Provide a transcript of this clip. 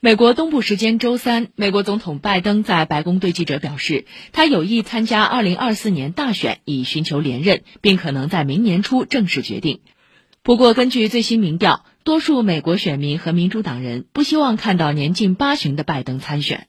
美国东部时间周三，美国总统拜登在白宫对记者表示，他有意参加2024年大选，以寻求连任，并可能在明年初正式决定。不过根据最新民调，多数美国选民和民主党人不希望看到年近八旬的拜登参选。